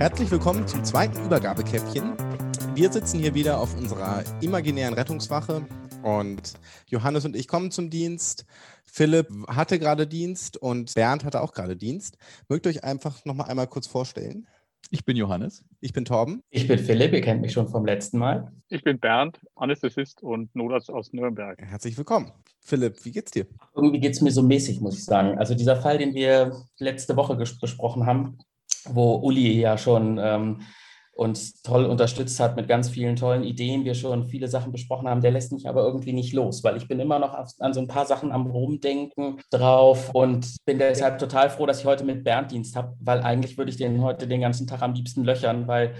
Herzlich willkommen zum zweiten Übergabekäppchen. Wir sitzen hier wieder auf unserer imaginären Rettungswache und Johannes und ich kommen zum Dienst. Philipp hatte gerade Dienst und Bernd hatte auch gerade Dienst. Mögt ihr euch einfach noch mal einmal kurz vorstellen? Ich bin Johannes. Ich bin Torben. Ich bin Philipp, ihr kennt mich schon vom letzten Mal. Ich bin Bernd, Anästhesist und Notarzt aus Nürnberg. Herzlich willkommen. Philipp, wie geht's dir? Irgendwie geht es mir so mäßig, muss ich sagen. Also dieser Fall, den wir letzte Woche besprochen haben, wo Uli ja schon ähm, uns toll unterstützt hat mit ganz vielen tollen Ideen, wir schon viele Sachen besprochen haben, der lässt mich aber irgendwie nicht los, weil ich bin immer noch an so ein paar Sachen am Rumdenken drauf und bin deshalb total froh, dass ich heute mit Bernd Dienst habe, weil eigentlich würde ich den heute den ganzen Tag am liebsten löchern, weil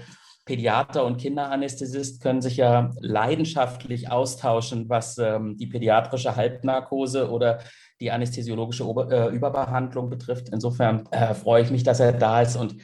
Pädiater und Kinderanästhesist können sich ja leidenschaftlich austauschen, was ähm, die pädiatrische Halbnarkose oder die anästhesiologische Ober äh, Überbehandlung betrifft. Insofern äh, freue ich mich, dass er da ist. Und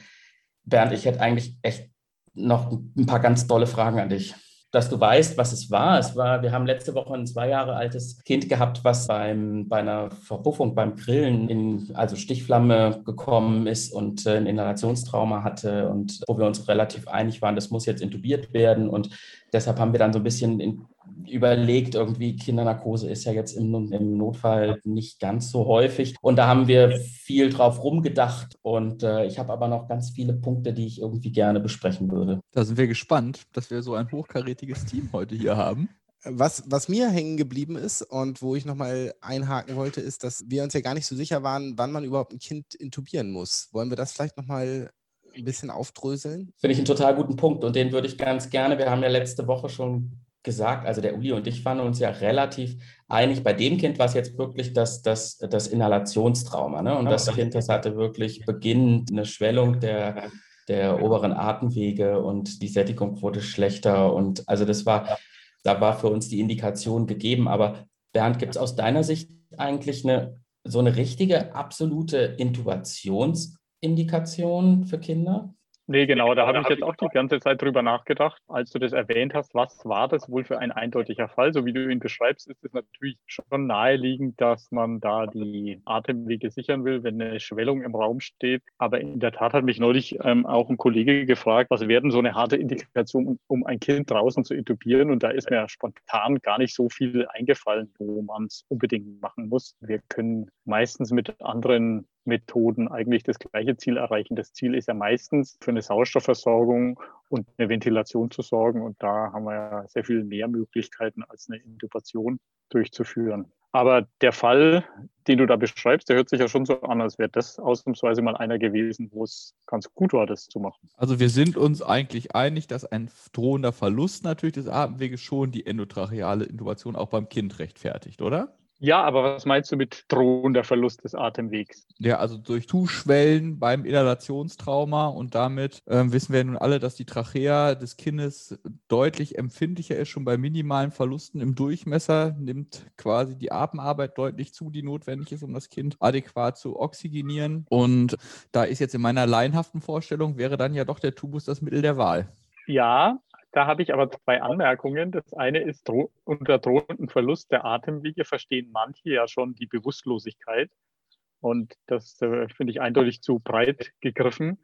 Bernd, ich hätte eigentlich echt noch ein paar ganz tolle Fragen an dich. Dass du weißt, was es war. Es war, wir haben letzte Woche ein zwei Jahre altes Kind gehabt, was beim, bei einer Verpuffung beim Grillen in also Stichflamme gekommen ist und äh, ein Inhalationstrauma hatte und wo wir uns relativ einig waren, das muss jetzt intubiert werden. Und deshalb haben wir dann so ein bisschen in, überlegt, irgendwie Kindernarkose ist ja jetzt im, im, Notfall nicht ganz so häufig. Und da haben wir viel drauf rumgedacht. Und äh, ich habe aber noch ganz viele Punkte, die ich irgendwie gerne besprechen würde. Da sind wir gespannt, dass wir so ein hochkarätiges Team heute hier haben. Was, was mir hängen geblieben ist und wo ich nochmal einhaken wollte, ist, dass wir uns ja gar nicht so sicher waren, wann man überhaupt ein Kind intubieren muss. Wollen wir das vielleicht nochmal ein bisschen aufdröseln? Finde ich einen total guten Punkt und den würde ich ganz gerne, wir haben ja letzte Woche schon gesagt, also der Uli und ich waren uns ja relativ einig. Bei dem Kind war es jetzt wirklich das, das, das Inhalationstrauma. Ne? Und das Kind, das hatte wirklich beginnend eine Schwellung der, der oberen Atemwege und die Sättigung wurde schlechter. Und also das war, da war für uns die Indikation gegeben. Aber Bernd, gibt es aus deiner Sicht eigentlich eine, so eine richtige, absolute Intubationsindikation für Kinder? Nee, genau, da habe ich jetzt auch die ganze Zeit drüber nachgedacht, als du das erwähnt hast, was war das wohl für ein eindeutiger Fall? So wie du ihn beschreibst, ist es natürlich schon naheliegend, dass man da die Atemwege sichern will, wenn eine Schwellung im Raum steht. Aber in der Tat hat mich neulich ähm, auch ein Kollege gefragt, was wäre denn so eine harte Indikation, um, um ein Kind draußen zu intubieren? Und da ist mir spontan gar nicht so viel eingefallen, wo man es unbedingt machen muss. Wir können meistens mit anderen Methoden eigentlich das gleiche Ziel erreichen. Das Ziel ist ja meistens für eine Sauerstoffversorgung und eine Ventilation zu sorgen. Und da haben wir ja sehr viel mehr Möglichkeiten als eine Intubation durchzuführen. Aber der Fall, den du da beschreibst, der hört sich ja schon so an, als wäre das ausnahmsweise mal einer gewesen, wo es ganz gut war, das zu machen. Also wir sind uns eigentlich einig, dass ein drohender Verlust natürlich des Atemweges schon die endotracheale Intubation auch beim Kind rechtfertigt, oder? Ja, aber was meinst du mit drohender Verlust des Atemwegs? Ja, also durch Tuschwellen beim Inhalationstrauma und damit ähm, wissen wir nun alle, dass die Trachea des Kindes deutlich empfindlicher ist. Schon bei minimalen Verlusten im Durchmesser nimmt quasi die Atemarbeit deutlich zu, die notwendig ist, um das Kind adäquat zu oxygenieren. Und da ist jetzt in meiner laienhaften Vorstellung, wäre dann ja doch der Tubus das Mittel der Wahl. Ja, da habe ich aber zwei Anmerkungen. Das eine ist, dro unter drohendem Verlust der Atemwege verstehen manche ja schon die Bewusstlosigkeit. Und das äh, finde ich eindeutig zu breit gegriffen.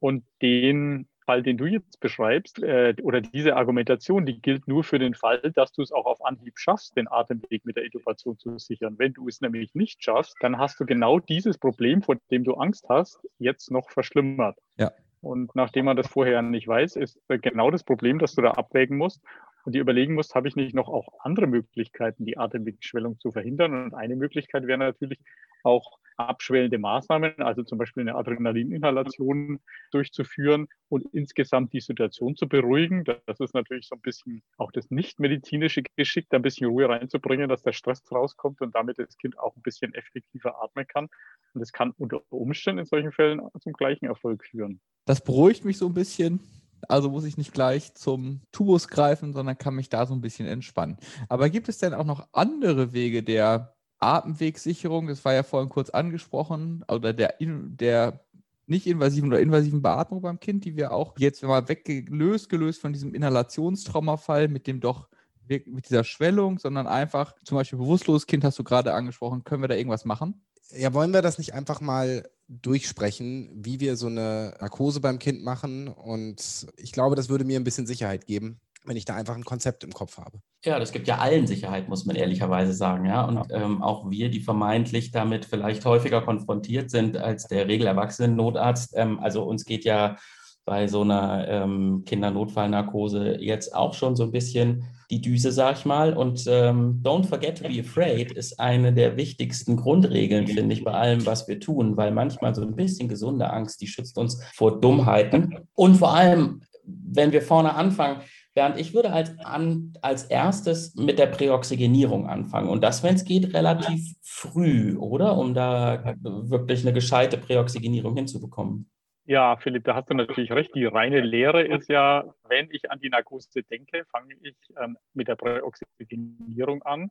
Und den Fall, den du jetzt beschreibst, äh, oder diese Argumentation, die gilt nur für den Fall, dass du es auch auf Anhieb schaffst, den Atemweg mit der Intubation zu sichern. Wenn du es nämlich nicht schaffst, dann hast du genau dieses Problem, vor dem du Angst hast, jetzt noch verschlimmert. Ja. Und nachdem man das vorher nicht weiß, ist genau das Problem, dass du da abwägen musst und dir überlegen musst, habe ich nicht noch auch andere Möglichkeiten, die Atemwegsschwellung zu verhindern? Und eine Möglichkeit wäre natürlich auch abschwellende Maßnahmen, also zum Beispiel eine Adrenalininhalation durchzuführen und insgesamt die Situation zu beruhigen. Das ist natürlich so ein bisschen auch das nicht-medizinische Geschick, da ein bisschen Ruhe reinzubringen, dass der Stress rauskommt und damit das Kind auch ein bisschen effektiver atmen kann. Und das kann unter Umständen in solchen Fällen zum gleichen Erfolg führen. Das beruhigt mich so ein bisschen. Also muss ich nicht gleich zum Tubus greifen, sondern kann mich da so ein bisschen entspannen. Aber gibt es denn auch noch andere Wege der Atemwegsicherung? Das war ja vorhin kurz angesprochen, oder der, der nicht invasiven oder invasiven Beatmung beim Kind, die wir auch jetzt mal weggelöst, gelöst von diesem Inhalationstraumafall mit dem doch mit dieser Schwellung, sondern einfach zum Beispiel bewusstloses Kind hast du gerade angesprochen, können wir da irgendwas machen? Ja, wollen wir das nicht einfach mal durchsprechen, wie wir so eine Narkose beim Kind machen? Und ich glaube, das würde mir ein bisschen Sicherheit geben, wenn ich da einfach ein Konzept im Kopf habe. Ja, das gibt ja allen Sicherheit, muss man ehrlicherweise sagen. Ja? Und ähm, auch wir, die vermeintlich damit vielleicht häufiger konfrontiert sind als der Regelerwachsenen-Notarzt. Ähm, also uns geht ja bei so einer ähm, Kindernotfallnarkose jetzt auch schon so ein bisschen die Düse, sag ich mal. Und ähm, Don't Forget to Be Afraid ist eine der wichtigsten Grundregeln, finde ich, bei allem, was wir tun, weil manchmal so ein bisschen gesunde Angst, die schützt uns vor Dummheiten. Und vor allem, wenn wir vorne anfangen, Bernd, ich würde als, an, als erstes mit der Präoxygenierung anfangen. Und das, wenn es geht, relativ früh, oder? Um da wirklich eine gescheite Präoxygenierung hinzubekommen. Ja, Philipp, da hast du natürlich recht. Die reine Lehre ist ja, wenn ich an die Narkose denke, fange ich ähm, mit der Präoxygenierung an.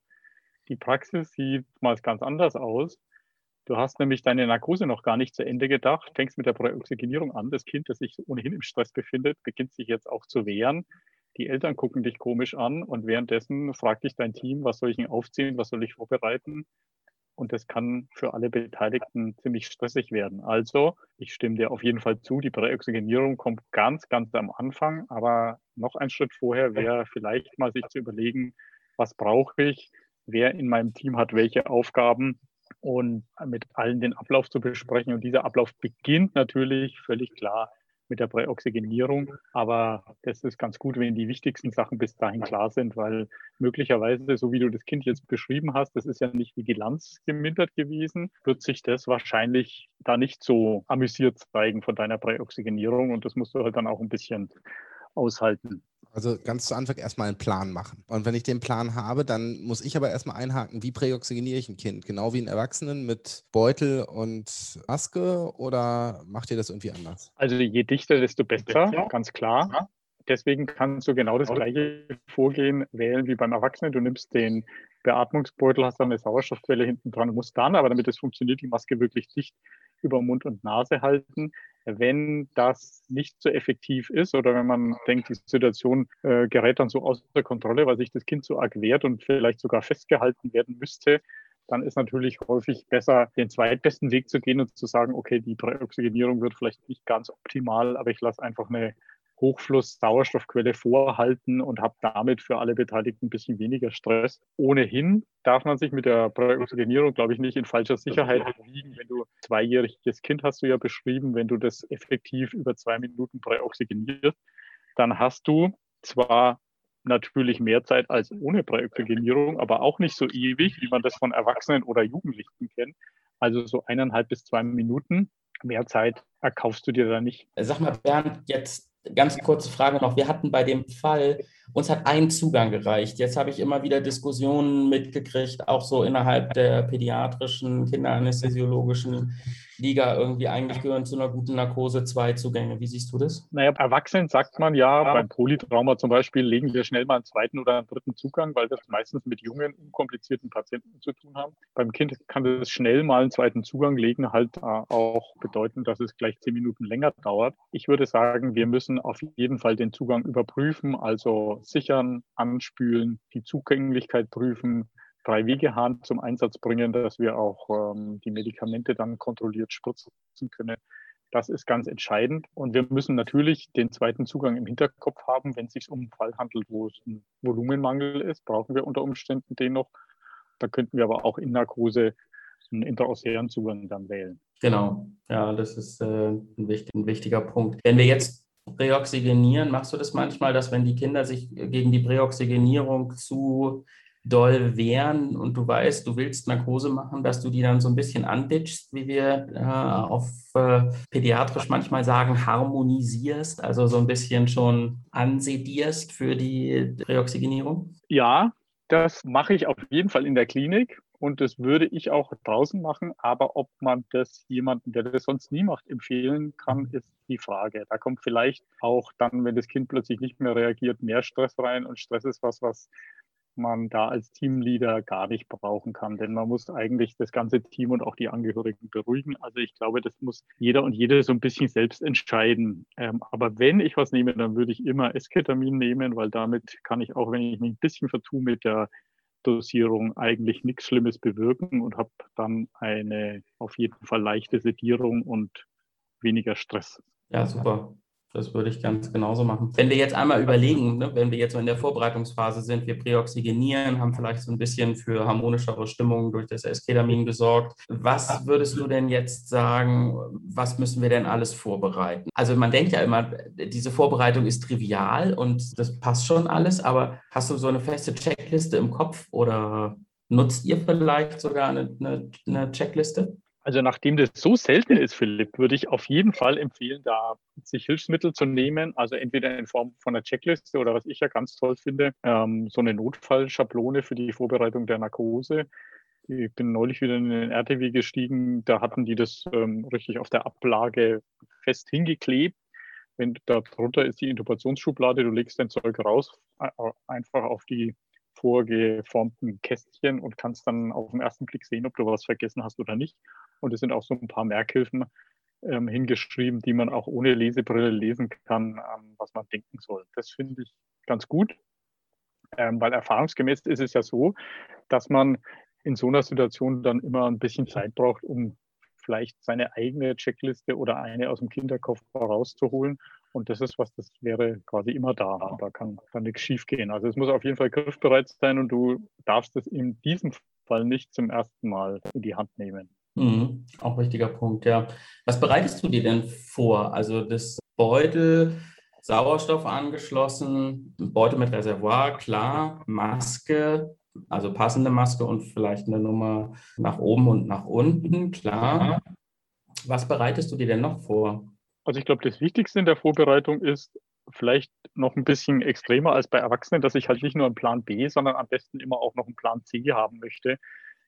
Die Praxis sieht mal ganz anders aus. Du hast nämlich deine Narkose noch gar nicht zu Ende gedacht, fängst mit der Präoxygenierung an. Das Kind, das sich ohnehin im Stress befindet, beginnt sich jetzt auch zu wehren. Die Eltern gucken dich komisch an und währenddessen fragt dich dein Team, was soll ich denn aufziehen, was soll ich vorbereiten? Und das kann für alle Beteiligten ziemlich stressig werden. Also, ich stimme dir auf jeden Fall zu, die Präoxygenierung kommt ganz, ganz am Anfang. Aber noch ein Schritt vorher wäre vielleicht mal sich zu überlegen, was brauche ich, wer in meinem Team hat welche Aufgaben und mit allen den Ablauf zu besprechen. Und dieser Ablauf beginnt natürlich völlig klar mit der Präoxygenierung. Aber das ist ganz gut, wenn die wichtigsten Sachen bis dahin klar sind, weil möglicherweise, so wie du das Kind jetzt beschrieben hast, das ist ja nicht Vigilanz gemindert gewesen, wird sich das wahrscheinlich da nicht so amüsiert zeigen von deiner Präoxygenierung. Und das musst du halt dann auch ein bisschen aushalten. Also ganz zu Anfang erstmal einen Plan machen. Und wenn ich den Plan habe, dann muss ich aber erstmal einhaken, wie präoxygeniere ich ein Kind? Genau wie einen Erwachsenen mit Beutel und Maske oder macht ihr das irgendwie anders? Also je dichter, desto besser, ganz klar. Deswegen kannst du genau das gleiche Vorgehen wählen wie beim Erwachsenen. Du nimmst den Beatmungsbeutel, hast dann eine Sauerstoffquelle hinten dran und musst dann, aber damit es funktioniert, die Maske wirklich dicht über Mund und Nase halten. Wenn das nicht so effektiv ist oder wenn man denkt, die Situation äh, gerät dann so außer Kontrolle, weil sich das Kind so arg wehrt und vielleicht sogar festgehalten werden müsste, dann ist natürlich häufig besser, den zweitbesten Weg zu gehen und zu sagen, okay, die Präoxygenierung wird vielleicht nicht ganz optimal, aber ich lasse einfach eine Hochfluss-Sauerstoffquelle vorhalten und habe damit für alle Beteiligten ein bisschen weniger Stress. Ohnehin darf man sich mit der Präoxygenierung, glaube ich, nicht in falscher Sicherheit wiegen. Wenn du zweijähriges Kind hast du ja beschrieben, wenn du das effektiv über zwei Minuten präoxygenierst, dann hast du zwar natürlich mehr Zeit als ohne Präoxygenierung, aber auch nicht so ewig, wie man das von Erwachsenen oder Jugendlichen kennt. Also so eineinhalb bis zwei Minuten. Mehr Zeit erkaufst du dir da nicht. Sag mal, Bernd, jetzt ganz kurze Frage noch. Wir hatten bei dem Fall, uns hat ein Zugang gereicht. Jetzt habe ich immer wieder Diskussionen mitgekriegt, auch so innerhalb der pädiatrischen, kinderanästhesiologischen Liga irgendwie eigentlich gehören zu einer guten Narkose zwei Zugänge. Wie siehst du das? Naja, Erwachsenen sagt man ja, ja. beim Polytrauma zum Beispiel legen wir schnell mal einen zweiten oder einen dritten Zugang, weil wir es meistens mit jungen, unkomplizierten Patienten zu tun haben. Beim Kind kann das schnell mal einen zweiten Zugang legen, halt äh, auch bedeuten, dass es gleich zehn Minuten länger dauert. Ich würde sagen, wir müssen auf jeden Fall den Zugang überprüfen, also sichern, anspülen, die Zugänglichkeit prüfen, Drei-Wege-Hahn zum Einsatz bringen, dass wir auch ähm, die Medikamente dann kontrolliert spritzen können. Das ist ganz entscheidend. Und wir müssen natürlich den zweiten Zugang im Hinterkopf haben. Wenn es sich um einen Fall handelt, wo es ein Volumenmangel ist, brauchen wir unter Umständen den noch. Da könnten wir aber auch in Narkose einen intraosären Zugang dann wählen. Genau, ja, das ist äh, ein, wichtig, ein wichtiger Punkt. Wenn wir jetzt Präoxygenieren, machst du das manchmal, dass wenn die Kinder sich gegen die Präoxygenierung zu doll wehren und du weißt, du willst Narkose machen, dass du die dann so ein bisschen anditschst, wie wir äh, auf äh, pädiatrisch manchmal sagen, harmonisierst, also so ein bisschen schon ansedierst für die Reoxygenierung? Ja, das mache ich auf jeden Fall in der Klinik und das würde ich auch draußen machen. Aber ob man das jemandem, der das sonst nie macht, empfehlen kann, ist die Frage. Da kommt vielleicht auch dann, wenn das Kind plötzlich nicht mehr reagiert, mehr Stress rein und Stress ist was, was man da als Teamleader gar nicht brauchen kann, denn man muss eigentlich das ganze Team und auch die Angehörigen beruhigen. Also ich glaube, das muss jeder und jede so ein bisschen selbst entscheiden. Ähm, aber wenn ich was nehme, dann würde ich immer Esketamin nehmen, weil damit kann ich auch, wenn ich mich ein bisschen vertue mit der Dosierung eigentlich nichts Schlimmes bewirken und habe dann eine auf jeden Fall leichte Sedierung und weniger Stress. Ja, super. Das würde ich ganz genauso machen. Wenn wir jetzt einmal überlegen, ne, wenn wir jetzt so in der Vorbereitungsphase sind, wir präoxygenieren, haben vielleicht so ein bisschen für harmonischere Stimmung durch das Esketamin gesorgt. Was würdest du denn jetzt sagen, was müssen wir denn alles vorbereiten? Also man denkt ja immer, diese Vorbereitung ist trivial und das passt schon alles, aber hast du so eine feste Checkliste im Kopf oder nutzt ihr vielleicht sogar eine, eine, eine Checkliste? Also nachdem das so selten ist, Philipp, würde ich auf jeden Fall empfehlen, da sich Hilfsmittel zu nehmen. Also entweder in Form von einer Checkliste oder was ich ja ganz toll finde, ähm, so eine Notfallschablone für die Vorbereitung der Narkose. Ich bin neulich wieder in den RTW gestiegen, da hatten die das ähm, richtig auf der Ablage fest hingeklebt. Wenn da drunter ist die Intubationsschublade, du legst dein Zeug raus, einfach auf die vorgeformten Kästchen und kannst dann auf den ersten Blick sehen, ob du was vergessen hast oder nicht. Und es sind auch so ein paar Merkhilfen ähm, hingeschrieben, die man auch ohne Lesebrille lesen kann, ähm, was man denken soll. Das finde ich ganz gut, ähm, weil erfahrungsgemäß ist es ja so, dass man in so einer Situation dann immer ein bisschen Zeit braucht, um vielleicht seine eigene Checkliste oder eine aus dem Kinderkoffer rauszuholen. Und das ist was, das wäre quasi immer da. Da kann, kann nichts schief gehen. Also es muss auf jeden Fall griffbereit sein und du darfst es in diesem Fall nicht zum ersten Mal in die Hand nehmen. Mhm, auch wichtiger Punkt, ja. Was bereitest du dir denn vor? Also das Beutel, Sauerstoff angeschlossen, Beutel mit Reservoir, klar, Maske, also passende Maske und vielleicht eine Nummer nach oben und nach unten, klar. Was bereitest du dir denn noch vor? Also ich glaube, das Wichtigste in der Vorbereitung ist vielleicht noch ein bisschen extremer als bei Erwachsenen, dass ich halt nicht nur einen Plan B, sondern am besten immer auch noch einen Plan C haben möchte.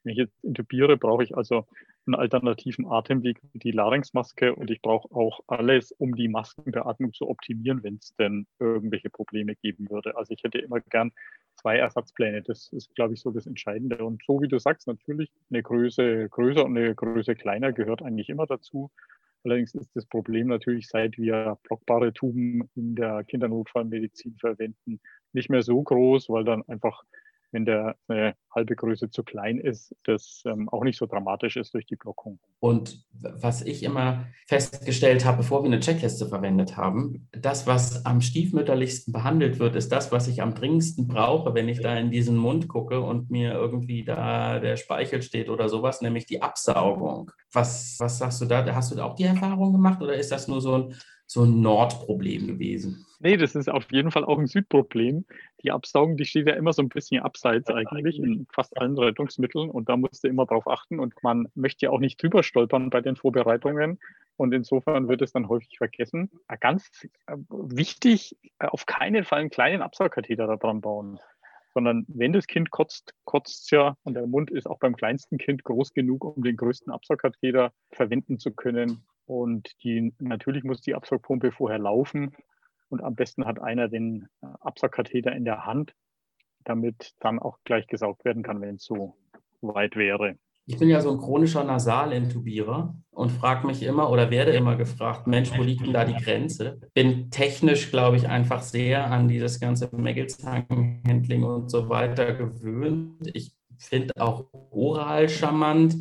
Wenn ich jetzt intubiere, brauche ich also einen alternativen Atemweg, die Larynxmaske und ich brauche auch alles, um die Maskenbeatmung zu optimieren, wenn es denn irgendwelche Probleme geben würde. Also ich hätte immer gern zwei Ersatzpläne. Das ist, glaube ich, so das Entscheidende. Und so wie du sagst, natürlich eine Größe größer und eine Größe kleiner gehört eigentlich immer dazu. Allerdings ist das Problem natürlich, seit wir blockbare Tuben in der Kindernotfallmedizin verwenden, nicht mehr so groß, weil dann einfach wenn der eine halbe Größe zu klein ist, das ähm, auch nicht so dramatisch ist durch die Blockung. Und was ich immer festgestellt habe, bevor wir eine Checkliste verwendet haben, das, was am stiefmütterlichsten behandelt wird, ist das, was ich am dringendsten brauche, wenn ich da in diesen Mund gucke und mir irgendwie da der Speichel steht oder sowas, nämlich die Absaugung. Was, was sagst du da? Hast du auch die Erfahrung gemacht oder ist das nur so ein so ein Nordproblem gewesen. Nee, das ist auf jeden Fall auch ein Südproblem. Die Absaugung, die steht ja immer so ein bisschen abseits eigentlich in fast allen Rettungsmitteln und da musst du immer drauf achten und man möchte ja auch nicht drüber stolpern bei den Vorbereitungen und insofern wird es dann häufig vergessen. Ganz äh, wichtig, äh, auf keinen Fall einen kleinen Absaugkatheter da dran bauen sondern wenn das Kind kotzt, kotzt es ja und der Mund ist auch beim kleinsten Kind groß genug, um den größten Absaugkatheter verwenden zu können. Und die, natürlich muss die Absaugpumpe vorher laufen und am besten hat einer den äh, Absaugkatheter in der Hand, damit dann auch gleich gesaugt werden kann, wenn es so weit wäre. Ich bin ja so ein chronischer Nasalintubierer und frage mich immer oder werde immer gefragt, Mensch, wo liegt denn da die Grenze? Bin technisch, glaube ich, einfach sehr an dieses ganze Mägelzangenhandling und so weiter gewöhnt. Ich finde auch oral charmant.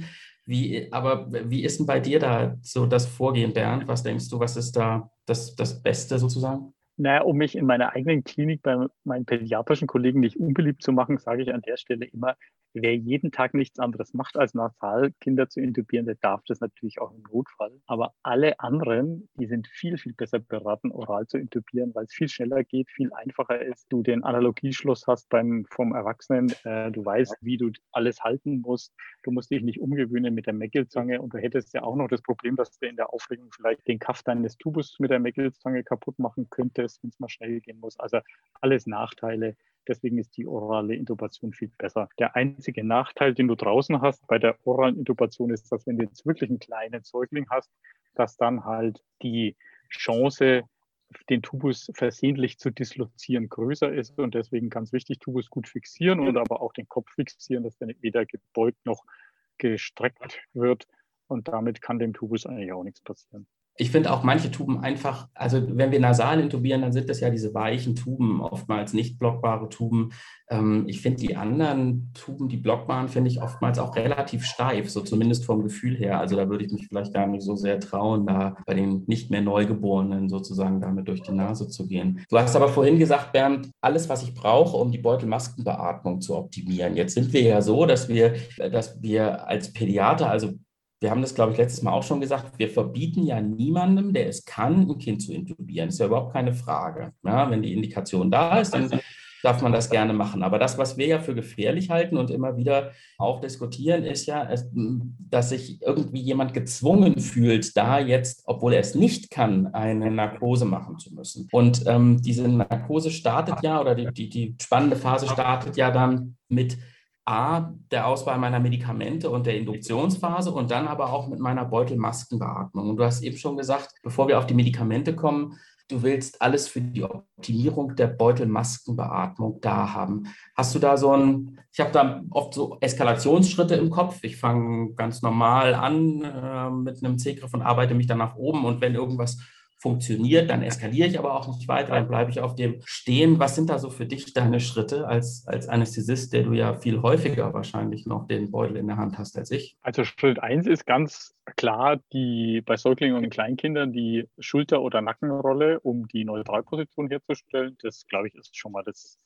Wie, aber wie ist denn bei dir da so das Vorgehen, Bernd? Was denkst du, was ist da das, das Beste sozusagen? Naja, um mich in meiner eigenen Klinik bei meinen pädiatrischen Kollegen nicht unbeliebt zu machen, sage ich an der Stelle immer, wer jeden Tag nichts anderes macht, als nasal Kinder zu intubieren, der darf das natürlich auch im Notfall. Aber alle anderen, die sind viel, viel besser beraten, oral zu intubieren, weil es viel schneller geht, viel einfacher ist. Du den Analogieschluss hast beim, vom Erwachsenen, äh, du weißt, wie du alles halten musst. Du musst dich nicht umgewöhnen mit der Meckelzange und du hättest ja auch noch das Problem, dass du in der Aufregung vielleicht den Kaff deines Tubus mit der Meckelzange kaputt machen könntest wenn es mal schnell gehen muss. Also alles Nachteile. Deswegen ist die orale Intubation viel besser. Der einzige Nachteil, den du draußen hast bei der oralen Intubation, ist, dass wenn du jetzt wirklich einen kleinen Säugling hast, dass dann halt die Chance, den Tubus versehentlich zu dislozieren, größer ist. Und deswegen ganz wichtig, Tubus gut fixieren und aber auch den Kopf fixieren, dass der weder gebeugt noch gestreckt wird. Und damit kann dem Tubus eigentlich auch nichts passieren. Ich finde auch manche Tuben einfach, also wenn wir nasal intubieren, dann sind das ja diese weichen Tuben, oftmals nicht blockbare Tuben. Ähm, ich finde die anderen Tuben, die blockbaren, finde ich oftmals auch relativ steif, so zumindest vom Gefühl her. Also da würde ich mich vielleicht gar nicht so sehr trauen, da bei den nicht mehr Neugeborenen sozusagen damit durch die Nase zu gehen. Du hast aber vorhin gesagt, Bernd, alles, was ich brauche, um die Beutelmaskenbeatmung zu optimieren. Jetzt sind wir ja so, dass wir, dass wir als Pädiater, also wir haben das, glaube ich, letztes Mal auch schon gesagt, wir verbieten ja niemandem, der es kann, ein Kind zu intubieren. Das ist ja überhaupt keine Frage. Ja, wenn die Indikation da ist, dann darf man das gerne machen. Aber das, was wir ja für gefährlich halten und immer wieder auch diskutieren, ist ja, dass sich irgendwie jemand gezwungen fühlt, da jetzt, obwohl er es nicht kann, eine Narkose machen zu müssen. Und ähm, diese Narkose startet ja, oder die, die, die spannende Phase startet ja dann mit A, der Auswahl meiner Medikamente und der Induktionsphase und dann aber auch mit meiner Beutelmaskenbeatmung. Und du hast eben schon gesagt, bevor wir auf die Medikamente kommen, du willst alles für die Optimierung der Beutelmaskenbeatmung da haben. Hast du da so ein, ich habe da oft so Eskalationsschritte im Kopf. Ich fange ganz normal an äh, mit einem C-Griff und arbeite mich dann nach oben und wenn irgendwas funktioniert, dann eskaliere ich aber auch nicht weiter, dann bleibe ich auf dem stehen. Was sind da so für dich deine Schritte als, als Anästhesist, der du ja viel häufiger wahrscheinlich noch den Beutel in der Hand hast als ich? Also Schritt eins ist ganz klar die bei Säuglingen und Kleinkindern die Schulter- oder Nackenrolle, um die Neutralposition herzustellen. Das, glaube ich, ist schon mal das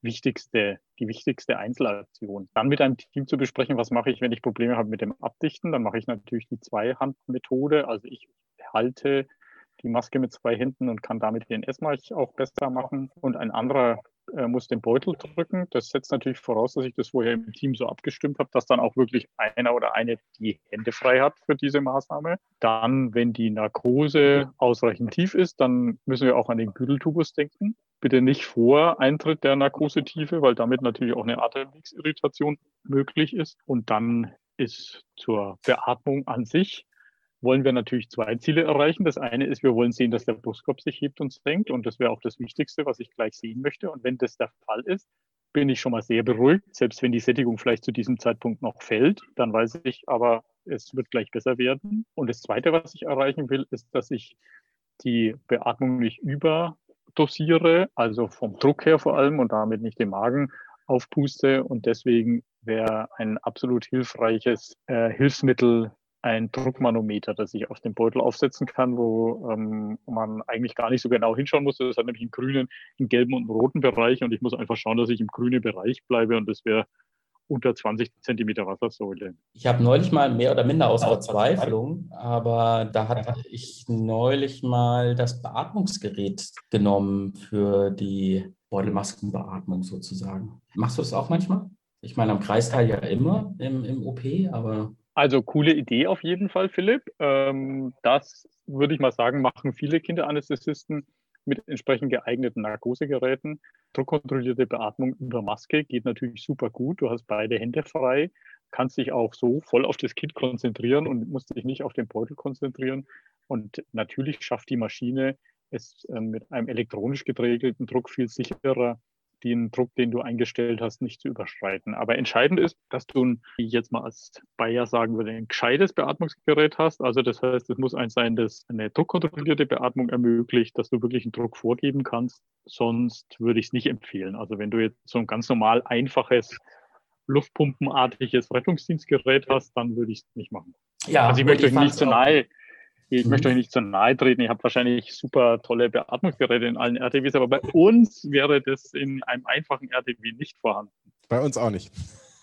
wichtigste, die wichtigste Einzelaktion. Dann mit einem Team zu besprechen, was mache ich, wenn ich Probleme habe mit dem Abdichten, dann mache ich natürlich die Zweihandmethode. Also ich halte die Maske mit zwei Händen und kann damit den Essmalch auch besser machen. Und ein anderer äh, muss den Beutel drücken. Das setzt natürlich voraus, dass ich das vorher im Team so abgestimmt habe, dass dann auch wirklich einer oder eine die Hände frei hat für diese Maßnahme. Dann, wenn die Narkose ausreichend tief ist, dann müssen wir auch an den Gürteltubus denken. Bitte nicht vor Eintritt der Narkosetiefe, weil damit natürlich auch eine Atemwegsirritation möglich ist. Und dann ist zur Beatmung an sich wollen wir natürlich zwei Ziele erreichen. Das eine ist, wir wollen sehen, dass der Brustkorb sich hebt und senkt. Und das wäre auch das Wichtigste, was ich gleich sehen möchte. Und wenn das der Fall ist, bin ich schon mal sehr beruhigt. Selbst wenn die Sättigung vielleicht zu diesem Zeitpunkt noch fällt, dann weiß ich aber, es wird gleich besser werden. Und das zweite, was ich erreichen will, ist, dass ich die Beatmung nicht überdosiere, also vom Druck her vor allem und damit nicht den Magen aufpuste. Und deswegen wäre ein absolut hilfreiches äh, Hilfsmittel ein Druckmanometer, das ich auf den Beutel aufsetzen kann, wo ähm, man eigentlich gar nicht so genau hinschauen muss. Das hat nämlich einen grünen, einen gelben und einen roten Bereich und ich muss einfach schauen, dass ich im grünen Bereich bleibe und das wäre unter 20 Zentimeter Wassersäule. Ich habe neulich mal mehr oder minder aus Verzweiflung, aber da hatte ich neulich mal das Beatmungsgerät genommen für die Beutelmaskenbeatmung sozusagen. Machst du das auch manchmal? Ich meine, am Kreisteil ja immer im, im OP, aber also coole Idee auf jeden Fall, Philipp. Ähm, das würde ich mal sagen, machen viele Kinderanästhesisten mit entsprechend geeigneten Narkosegeräten. Druckkontrollierte Beatmung über Maske geht natürlich super gut. Du hast beide Hände frei, kannst dich auch so voll auf das Kind konzentrieren und musst dich nicht auf den Beutel konzentrieren. Und natürlich schafft die Maschine es äh, mit einem elektronisch geregelten Druck viel sicherer den Druck, den du eingestellt hast, nicht zu überschreiten. Aber entscheidend ist, dass du, wie ich jetzt mal als Bayer sagen würde, ein gescheites Beatmungsgerät hast. Also das heißt, es muss eins sein, das eine druckkontrollierte Beatmung ermöglicht, dass du wirklich einen Druck vorgeben kannst. Sonst würde ich es nicht empfehlen. Also wenn du jetzt so ein ganz normal einfaches Luftpumpenartiges Rettungsdienstgerät hast, dann würde ich es nicht machen. Ja, also ich möchte euch nicht zu nahe ich mhm. möchte euch nicht zu nahe treten. Ihr habt wahrscheinlich super tolle Beatmungsgeräte in allen RTWs, aber bei uns wäre das in einem einfachen RTW nicht vorhanden. Bei uns auch nicht.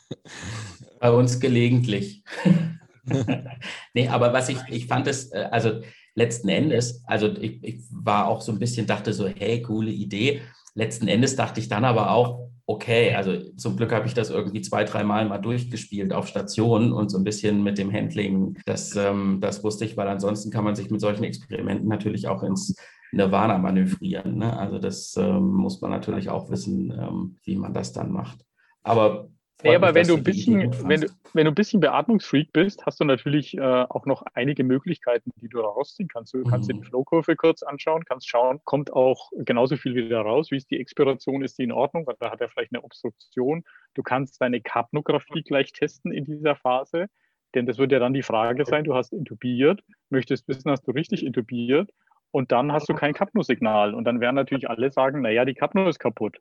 Bei uns gelegentlich. nee, aber was ich, ich fand es, äh, also letzten Endes, also ich, ich war auch so ein bisschen, dachte so, hey, coole Idee. Letzten Endes dachte ich dann aber auch, okay, also zum Glück habe ich das irgendwie zwei, dreimal mal durchgespielt auf Stationen und so ein bisschen mit dem Handling, das, ähm, das wusste ich, weil ansonsten kann man sich mit solchen Experimenten natürlich auch ins Nirvana manövrieren. Ne? Also das ähm, muss man natürlich auch wissen, ähm, wie man das dann macht. Aber Nee, aber wenn du, ein bisschen, wenn, du, wenn du ein bisschen Beatmungsfreak bist, hast du natürlich äh, auch noch einige Möglichkeiten, die du rausziehen kannst. Du kannst dir die mhm. Flowkurve kurz anschauen, kannst schauen, kommt auch genauso viel wieder raus, wie ist die Expiration, ist die in Ordnung, weil da hat er vielleicht eine Obstruktion. Du kannst deine Kapnographie gleich testen in dieser Phase. Denn das wird ja dann die Frage sein, du hast intubiert, möchtest wissen, hast du richtig intubiert und dann hast du kein Kapno-Signal. Und dann werden natürlich alle sagen, naja, die Kapno ist kaputt.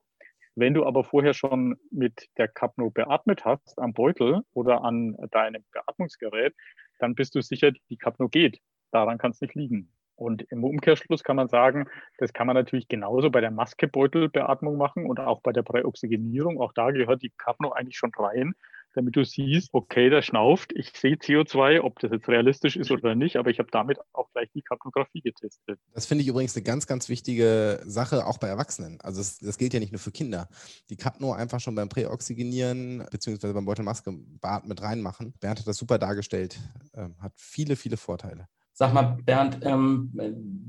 Wenn du aber vorher schon mit der Kapno beatmet hast am Beutel oder an deinem Beatmungsgerät, dann bist du sicher, die Kapno geht. Daran kann es nicht liegen. Und im Umkehrschluss kann man sagen, das kann man natürlich genauso bei der Maskebeutelbeatmung machen und auch bei der Präoxygenierung. Auch da gehört die Kapno eigentlich schon rein damit du siehst, okay, der schnauft, ich sehe CO2, ob das jetzt realistisch ist oder nicht, aber ich habe damit auch gleich die Kapnographie getestet. Das finde ich übrigens eine ganz, ganz wichtige Sache, auch bei Erwachsenen. Also das, das gilt ja nicht nur für Kinder. Die Kapno einfach schon beim Präoxygenieren beziehungsweise beim Beutelmaske Bad mit reinmachen. Bernd hat das super dargestellt, ähm, hat viele, viele Vorteile. Sag mal, Bernd, ähm,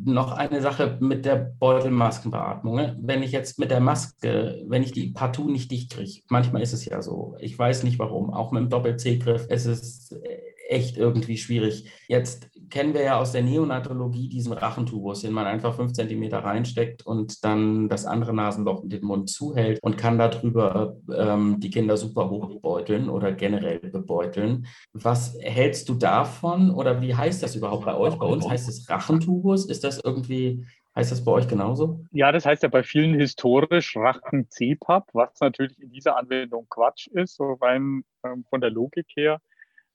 noch eine Sache mit der Beutelmaskenbeatmung. Ne? Wenn ich jetzt mit der Maske, wenn ich die partout nicht dicht kriege, manchmal ist es ja so, ich weiß nicht warum, auch mit dem Doppel-C-Griff, es ist echt irgendwie schwierig. Jetzt kennen wir ja aus der Neonatologie diesen Rachentubus, den man einfach fünf Zentimeter reinsteckt und dann das andere Nasenloch in den Mund zuhält und kann darüber ähm, die Kinder super hochbeuteln oder generell bebeuteln. Was hältst du davon oder wie heißt das überhaupt bei euch? Bei uns heißt es Rachentubus. Ist das irgendwie Heißt das bei euch genauso? Ja, das heißt ja bei vielen historisch Rachen CPAP, was natürlich in dieser Anwendung Quatsch ist, so rein ähm, von der Logik her.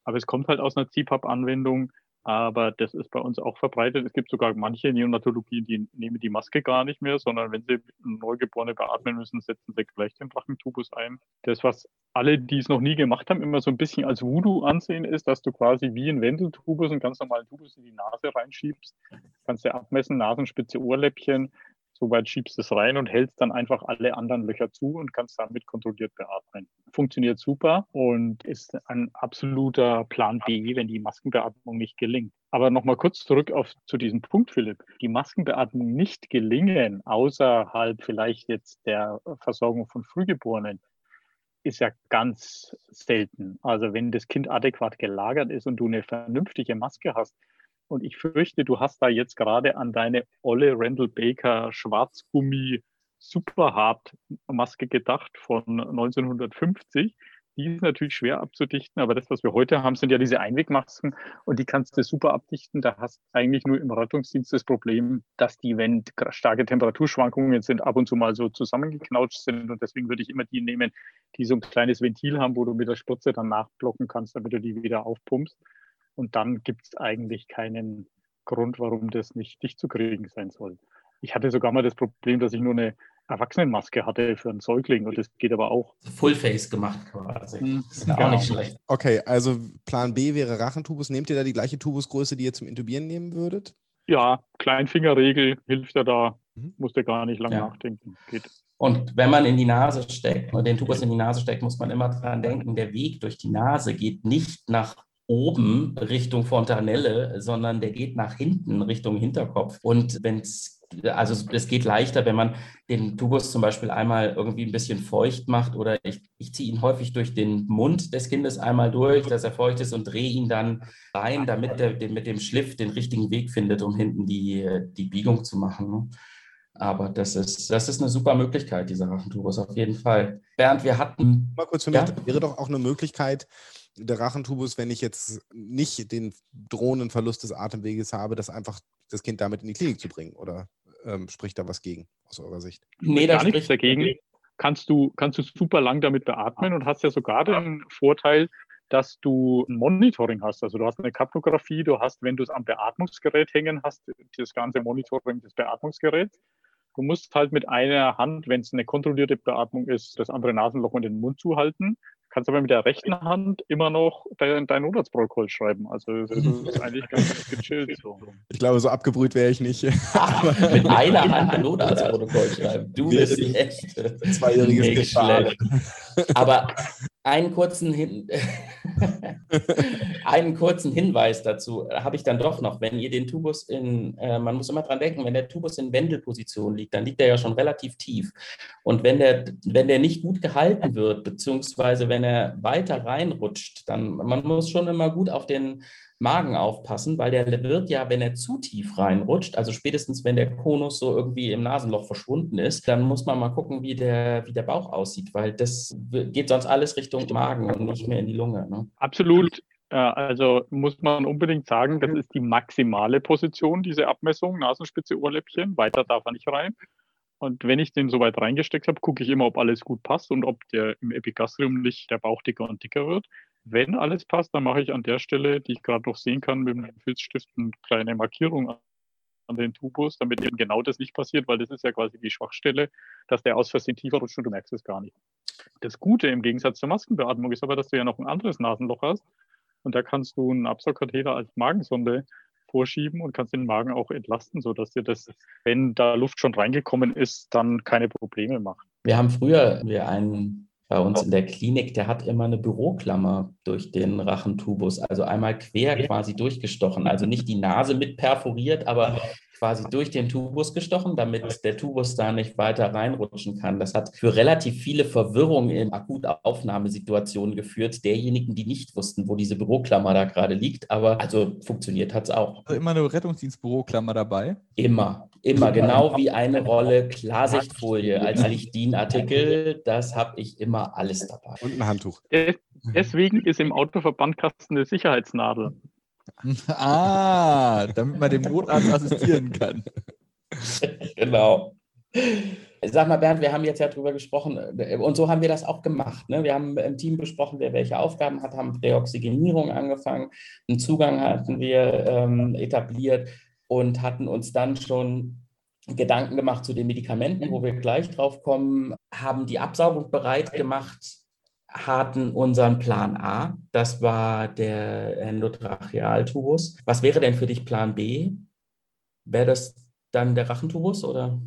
Aber es kommt halt aus einer CPAP-Anwendung. Aber das ist bei uns auch verbreitet. Es gibt sogar manche Neonatologien, die nehmen die Maske gar nicht mehr, sondern wenn sie Neugeborene beatmen müssen, setzen sie gleich den Rachentubus ein. Das, was alle, die es noch nie gemacht haben, immer so ein bisschen als Voodoo ansehen, ist, dass du quasi wie ein Wendeltubus, einen ganz normalen Tubus in die Nase reinschiebst. Kannst du abmessen, Nasenspitze, Ohrläppchen, Soweit schiebst du es rein und hältst dann einfach alle anderen Löcher zu und kannst damit kontrolliert beatmen. Funktioniert super und ist ein absoluter Plan B, wenn die Maskenbeatmung nicht gelingt. Aber nochmal kurz zurück auf, zu diesem Punkt, Philipp. Die Maskenbeatmung nicht gelingen, außerhalb vielleicht jetzt der Versorgung von Frühgeborenen, ist ja ganz selten. Also wenn das Kind adäquat gelagert ist und du eine vernünftige Maske hast, und ich fürchte, du hast da jetzt gerade an deine olle Randall Baker Schwarzgummi Superhard Maske gedacht von 1950. Die ist natürlich schwer abzudichten, aber das, was wir heute haben, sind ja diese Einwegmasken und die kannst du super abdichten. Da hast eigentlich nur im Rettungsdienst das Problem, dass die, wenn starke Temperaturschwankungen sind, ab und zu mal so zusammengeknautscht sind und deswegen würde ich immer die nehmen, die so ein kleines Ventil haben, wo du mit der Spritze dann nachblocken kannst, damit du die wieder aufpumpst. Und dann gibt es eigentlich keinen Grund, warum das nicht dicht zu kriegen sein soll. Ich hatte sogar mal das Problem, dass ich nur eine Erwachsenenmaske hatte für einen Säugling und das geht aber auch. Fullface gemacht quasi. Mhm. Das ist ja, auch nicht schlecht. Okay, also Plan B wäre Rachentubus. Nehmt ihr da die gleiche Tubusgröße, die ihr zum Intubieren nehmen würdet? Ja, Kleinfingerregel hilft ja da. Mhm. Musst du gar nicht lange ja. nachdenken. Geht. Und wenn man in die Nase steckt und den Tubus in die Nase steckt, muss man immer dran denken, der Weg durch die Nase geht nicht nach oben Richtung Fontanelle, sondern der geht nach hinten Richtung Hinterkopf. Und wenn es also es geht leichter, wenn man den Tubus zum Beispiel einmal irgendwie ein bisschen feucht macht oder ich, ich ziehe ihn häufig durch den Mund des Kindes einmal durch, dass er feucht ist und drehe ihn dann rein, damit er mit dem Schliff den richtigen Weg findet, um hinten die, die Biegung zu machen. Aber das ist, das ist eine super Möglichkeit, dieser Rachentubus, auf jeden Fall. Bernd, wir hatten. Mal kurz für mich, ja? wäre doch auch eine Möglichkeit, der Rachentubus, wenn ich jetzt nicht den drohenden Verlust des Atemweges habe, das einfach das Kind damit in die Klinik zu bringen? Oder ähm, spricht da was gegen aus eurer Sicht? Nee, da spricht nichts dagegen. Kannst du, kannst du super lang damit beatmen und hast ja sogar den Vorteil, dass du ein Monitoring hast. Also du hast eine Kapnographie, du hast, wenn du es am Beatmungsgerät hängen hast, das ganze Monitoring des Beatmungsgeräts. Du musst halt mit einer Hand, wenn es eine kontrollierte Beatmung ist, das andere Nasenloch und den Mund zuhalten kannst aber mit der rechten Hand immer noch dein, dein Notarztprotokoll schreiben. Also das ist eigentlich ganz gechillt. So. Ich glaube, so abgebrüht wäre ich nicht. mit einer Hand ein Notarztprotokoll schreiben. Du bist echt zweijähriges Kind. Aber einen kurzen, Hin einen kurzen Hinweis dazu habe ich dann doch noch. Wenn ihr den Tubus in, äh, man muss immer dran denken, wenn der Tubus in Wendelposition liegt, dann liegt er ja schon relativ tief. Und wenn der, wenn der nicht gut gehalten wird, beziehungsweise wenn er weiter reinrutscht, dann man muss schon immer gut auf den Magen aufpassen, weil der wird ja, wenn er zu tief reinrutscht, also spätestens wenn der Konus so irgendwie im Nasenloch verschwunden ist, dann muss man mal gucken, wie der, wie der Bauch aussieht, weil das geht sonst alles Richtung Magen und nicht mehr in die Lunge. Ne? Absolut also muss man unbedingt sagen, das ist die maximale Position, diese Abmessung, Nasenspitze, Ohrläppchen. Weiter darf er nicht rein. Und wenn ich den so weit reingesteckt habe, gucke ich immer, ob alles gut passt und ob der im Epigastrium nicht der Bauch dicker und dicker wird. Wenn alles passt, dann mache ich an der Stelle, die ich gerade noch sehen kann, mit dem Filzstift eine kleine Markierung an den Tubus, damit eben genau das nicht passiert, weil das ist ja quasi die Schwachstelle, dass der aus Versehen tiefer rutscht und du merkst es gar nicht. Das Gute im Gegensatz zur Maskenbeatmung ist aber, dass du ja noch ein anderes Nasenloch hast und da kannst du einen Absaugkatheter als Magensonde vorschieben und kannst den Magen auch entlasten, sodass dir das, wenn da Luft schon reingekommen ist, dann keine Probleme macht. Wir haben früher wir einen bei uns in der Klinik, der hat immer eine Büroklammer durch den Rachentubus, also einmal quer quasi durchgestochen, also nicht die Nase mit perforiert, aber quasi durch den Tubus gestochen, damit der Tubus da nicht weiter reinrutschen kann. Das hat für relativ viele Verwirrung in Akutaufnahmesituationen geführt, derjenigen, die nicht wussten, wo diese Büroklammer da gerade liegt. Aber also funktioniert hat es auch. Also immer eine Rettungsdienstbüroklammer dabei? Immer, immer. Genau wie eine Rolle Klarsichtfolie als Lichtdien-Artikel. Das habe ich immer alles dabei. Und ein Handtuch. Deswegen ist im Autoverbandkasten eine Sicherheitsnadel. Ah, damit man dem Notarzt assistieren kann. genau. Sag mal, Bernd, wir haben jetzt ja drüber gesprochen und so haben wir das auch gemacht. Ne? Wir haben im Team besprochen, wer welche Aufgaben hat, haben Deoxygenierung angefangen, einen Zugang hatten wir ähm, etabliert und hatten uns dann schon Gedanken gemacht zu den Medikamenten, wo wir gleich drauf kommen, haben die Absaugung bereit gemacht hatten unseren Plan A, das war der Endotrachealtubus. Was wäre denn für dich Plan B? Wäre das dann der Rachentubus oder?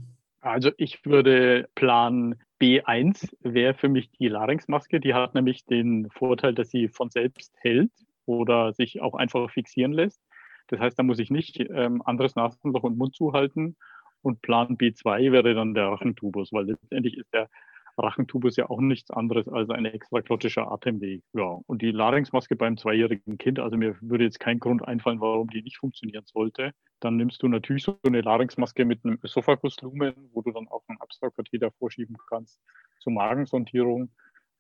Also ich würde Plan B1 wäre für mich die Larynxmaske. Die hat nämlich den Vorteil, dass sie von selbst hält oder sich auch einfach fixieren lässt. Das heißt, da muss ich nicht ähm, anderes Nasenloch und Mund zuhalten. Und Plan B2 wäre dann der Rachentubus, weil letztendlich ist der Rachentubus ja auch nichts anderes als ein extraglottischer Atemweg. Ja, und die Larynxmaske beim zweijährigen Kind, also mir würde jetzt kein Grund einfallen, warum die nicht funktionieren sollte. Dann nimmst du natürlich so eine Larynxmaske mit einem Ösophaguslumen, wo du dann auch einen Absaugkatheter vorschieben kannst zur Magensondierung.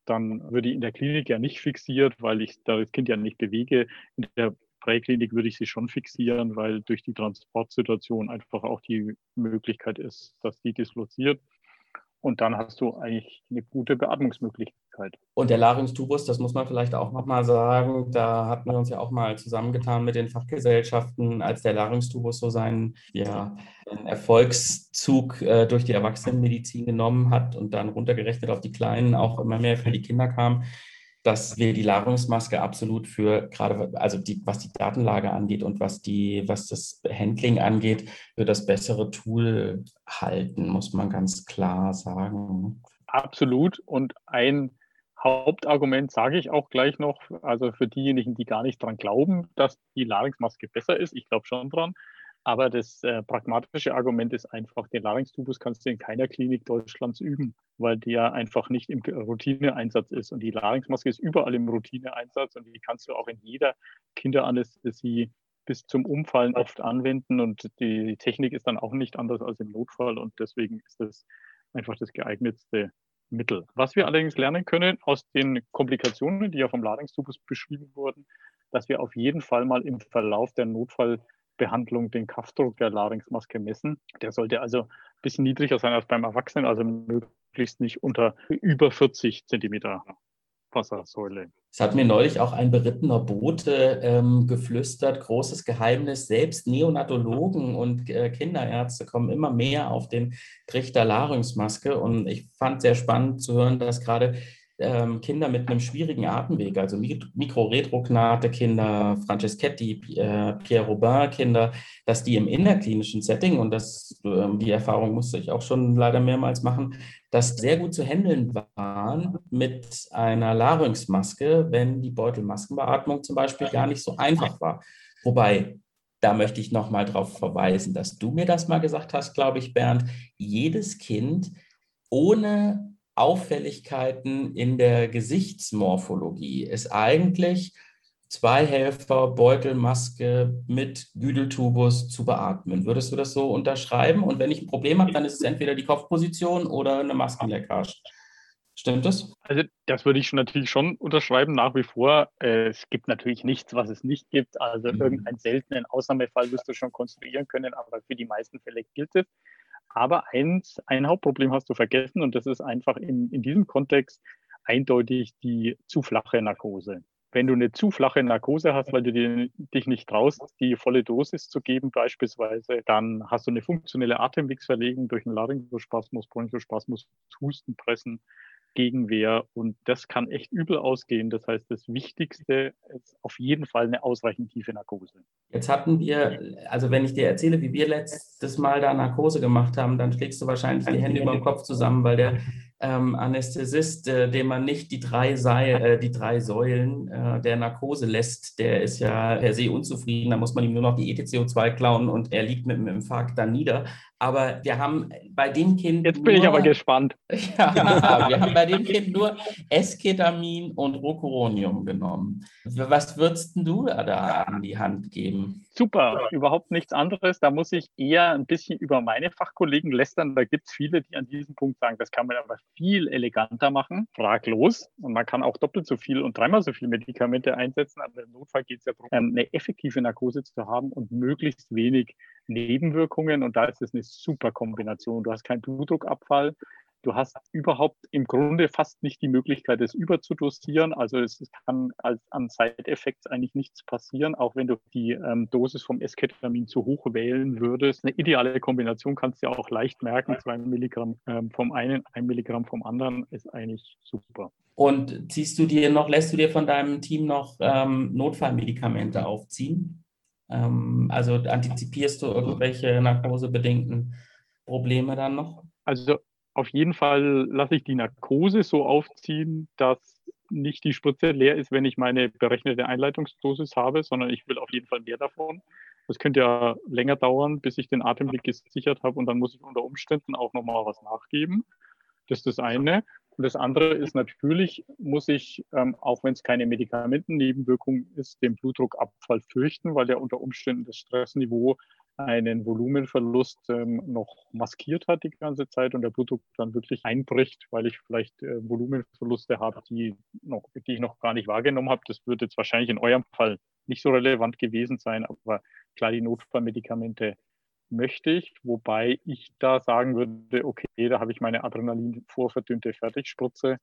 Dann würde die in der Klinik ja nicht fixiert, weil ich da das Kind ja nicht bewege. In der Präklinik würde ich sie schon fixieren, weil durch die Transportsituation einfach auch die Möglichkeit ist, dass die disloziert. Und dann hast du eigentlich eine gute Beatmungsmöglichkeit. Und der Larynxtubus, das muss man vielleicht auch nochmal sagen, da hatten wir uns ja auch mal zusammengetan mit den Fachgesellschaften, als der Larynxtubus so seinen ja, Erfolgszug äh, durch die Erwachsenenmedizin genommen hat und dann runtergerechnet auf die Kleinen auch immer mehr für die Kinder kam dass wir die Larynxmaske absolut für gerade, also die, was die Datenlage angeht und was die, was das Handling angeht, für das bessere Tool halten, muss man ganz klar sagen. Absolut. Und ein Hauptargument sage ich auch gleich noch, also für diejenigen, die gar nicht dran glauben, dass die Larynxmaske besser ist, ich glaube schon dran, aber das äh, pragmatische Argument ist einfach, den Larynxtubus kannst du in keiner Klinik Deutschlands üben, weil der einfach nicht im Routineeinsatz ist. Und die Larynxmaske ist überall im Routineeinsatz und die kannst du auch in jeder Kinderanästhesie bis zum Umfallen oft anwenden. Und die Technik ist dann auch nicht anders als im Notfall. Und deswegen ist das einfach das geeignetste Mittel. Was wir allerdings lernen können aus den Komplikationen, die ja vom Larynxtubus beschrieben wurden, dass wir auf jeden Fall mal im Verlauf der Notfall Behandlung den Kraftdruck der Larynxmaske messen. Der sollte also ein bisschen niedriger sein als beim Erwachsenen, also möglichst nicht unter über 40 Zentimeter Wassersäule. Es hat mir neulich auch ein berittener Bote ähm, geflüstert, großes Geheimnis, selbst Neonatologen und äh, Kinderärzte kommen immer mehr auf den Trichter Larynxmaske und ich fand sehr spannend zu hören, dass gerade ähm, Kinder mit einem schwierigen Atemweg, also Mikroretrognate-Kinder, Franceschetti, äh, Pierre Robin-Kinder, dass die im innerklinischen Setting, und das, äh, die Erfahrung musste ich auch schon leider mehrmals machen, dass sehr gut zu handeln waren mit einer Larynxmaske, wenn die Beutelmaskenbeatmung zum Beispiel gar nicht so einfach war. Wobei da möchte ich nochmal darauf verweisen, dass du mir das mal gesagt hast, glaube ich, Bernd. Jedes Kind ohne Auffälligkeiten in der Gesichtsmorphologie ist eigentlich zwei Helfer, Beutelmaske mit Güdeltubus zu beatmen. Würdest du das so unterschreiben? Und wenn ich ein Problem habe, dann ist es entweder die Kopfposition oder eine Maskenleckage. Stimmt das? Also das würde ich schon natürlich schon unterschreiben, nach wie vor. Äh, es gibt natürlich nichts, was es nicht gibt. Also mhm. irgendeinen seltenen Ausnahmefall wirst du schon konstruieren können, aber für die meisten Fälle gilt es. Aber eins, ein Hauptproblem hast du vergessen und das ist einfach in, in diesem Kontext eindeutig die zu flache Narkose. Wenn du eine zu flache Narkose hast, weil du dir, dich nicht traust, die volle Dosis zu geben beispielsweise, dann hast du eine funktionelle Atemwegsverlegung durch einen Laryngospasmus, Bronchospasmus, Hustenpressen, Gegenwehr und das kann echt übel ausgehen. Das heißt, das Wichtigste ist auf jeden Fall eine ausreichend tiefe Narkose. Jetzt hatten wir, also wenn ich dir erzähle, wie wir letztes Mal da Narkose gemacht haben, dann schlägst du wahrscheinlich die Hände über den Kopf zusammen, weil der ähm, Anästhesist, äh, dem man nicht die drei, Seil, äh, die drei Säulen äh, der Narkose lässt, der ist ja per se unzufrieden. Da muss man ihm nur noch die ETCO2 klauen und er liegt mit dem Infarkt dann nieder. Aber wir haben bei dem Kind. Jetzt bin nur, ich aber gespannt. ja, wir haben bei dem Kind nur Esketamin und Rocuronium genommen. Was würdest du da an die Hand geben? Super, überhaupt nichts anderes. Da muss ich eher ein bisschen über meine Fachkollegen lästern. Da gibt es viele, die an diesem Punkt sagen, das kann man aber viel eleganter machen. Fraglos. Und man kann auch doppelt so viel und dreimal so viel Medikamente einsetzen. Aber im Notfall geht es ja darum, eine effektive Narkose zu haben und möglichst wenig Nebenwirkungen und da ist es eine super Kombination. Du hast keinen Blutdruckabfall, du hast überhaupt im Grunde fast nicht die Möglichkeit, es überzudosieren. Also es, kann als an Side-Effects eigentlich nichts passieren, auch wenn du die ähm, Dosis vom Esketamin zu hoch wählen würdest. Eine ideale Kombination kannst du ja auch leicht merken. Zwei Milligramm ähm, vom einen, ein Milligramm vom anderen ist eigentlich super. Und ziehst du dir noch, lässt du dir von deinem Team noch ähm, Notfallmedikamente aufziehen? Ähm, also antizipierst du irgendwelche narkosebedingten Probleme dann noch? Also auf jeden Fall lasse ich die Narkose so aufziehen, dass nicht die Spritze leer ist, wenn ich meine berechnete Einleitungsdosis habe, sondern ich will auf jeden Fall mehr davon. Das könnte ja länger dauern, bis ich den Atemweg gesichert habe und dann muss ich unter Umständen auch nochmal was nachgeben. Das ist das eine. Und das andere ist natürlich, muss ich, ähm, auch wenn es keine Medikamentennebenwirkung ist, den Blutdruckabfall fürchten, weil der unter Umständen das Stressniveau einen Volumenverlust ähm, noch maskiert hat die ganze Zeit und der Blutdruck dann wirklich einbricht, weil ich vielleicht äh, Volumenverluste habe, die, noch, die ich noch gar nicht wahrgenommen habe. Das würde jetzt wahrscheinlich in eurem Fall nicht so relevant gewesen sein, aber klar, die Notfallmedikamente möchte ich, wobei ich da sagen würde, okay, da habe ich meine Adrenalin vorverdünnte Fertigspritze